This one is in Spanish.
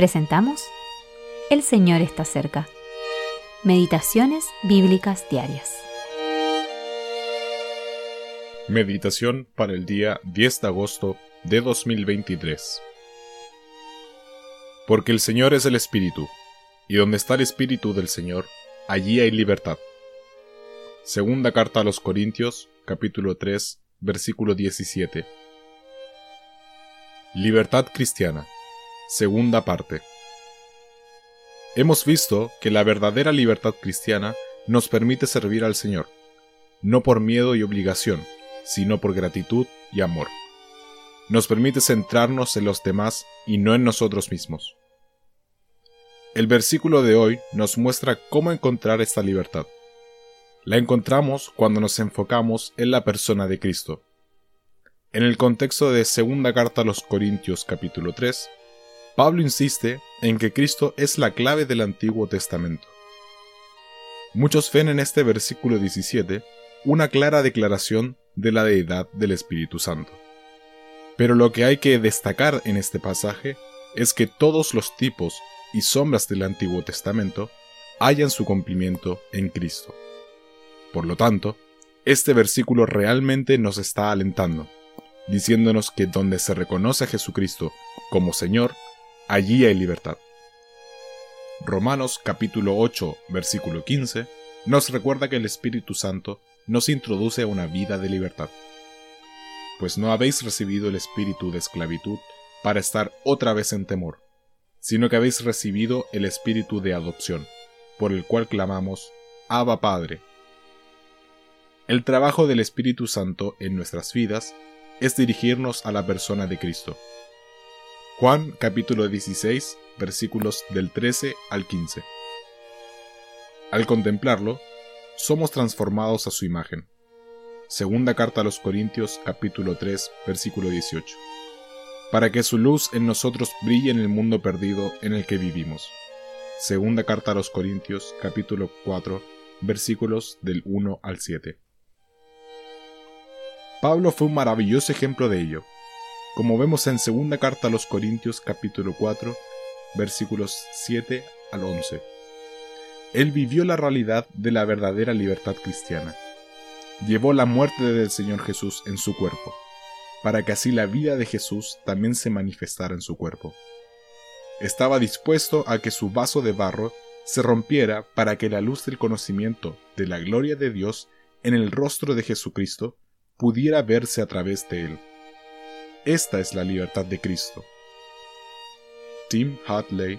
presentamos El Señor está cerca. Meditaciones Bíblicas Diarias. Meditación para el día 10 de agosto de 2023. Porque el Señor es el Espíritu, y donde está el Espíritu del Señor, allí hay libertad. Segunda carta a los Corintios, capítulo 3, versículo 17. Libertad cristiana. Segunda parte. Hemos visto que la verdadera libertad cristiana nos permite servir al Señor, no por miedo y obligación, sino por gratitud y amor. Nos permite centrarnos en los demás y no en nosotros mismos. El versículo de hoy nos muestra cómo encontrar esta libertad. La encontramos cuando nos enfocamos en la persona de Cristo. En el contexto de segunda carta a los Corintios capítulo 3, Pablo insiste en que Cristo es la clave del Antiguo Testamento. Muchos ven en este versículo 17 una clara declaración de la deidad del Espíritu Santo. Pero lo que hay que destacar en este pasaje es que todos los tipos y sombras del Antiguo Testamento hallan su cumplimiento en Cristo. Por lo tanto, este versículo realmente nos está alentando, diciéndonos que donde se reconoce a Jesucristo como Señor, allí hay libertad. Romanos capítulo 8, versículo 15, nos recuerda que el Espíritu Santo nos introduce a una vida de libertad. Pues no habéis recibido el espíritu de esclavitud para estar otra vez en temor, sino que habéis recibido el espíritu de adopción, por el cual clamamos, Abba Padre. El trabajo del Espíritu Santo en nuestras vidas es dirigirnos a la persona de Cristo. Juan capítulo 16 versículos del 13 al 15. Al contemplarlo, somos transformados a su imagen. Segunda carta a los Corintios capítulo 3 versículo 18. Para que su luz en nosotros brille en el mundo perdido en el que vivimos. Segunda carta a los Corintios capítulo 4 versículos del 1 al 7. Pablo fue un maravilloso ejemplo de ello, como vemos en segunda carta a los Corintios capítulo 4, versículos 7 al 11. Él vivió la realidad de la verdadera libertad cristiana. Llevó la muerte del Señor Jesús en su cuerpo, para que así la vida de Jesús también se manifestara en su cuerpo. Estaba dispuesto a que su vaso de barro se rompiera para que la luz del conocimiento de la gloria de Dios en el rostro de Jesucristo pudiera verse a través de él. Esta es la libertad de Cristo. Tim Hadley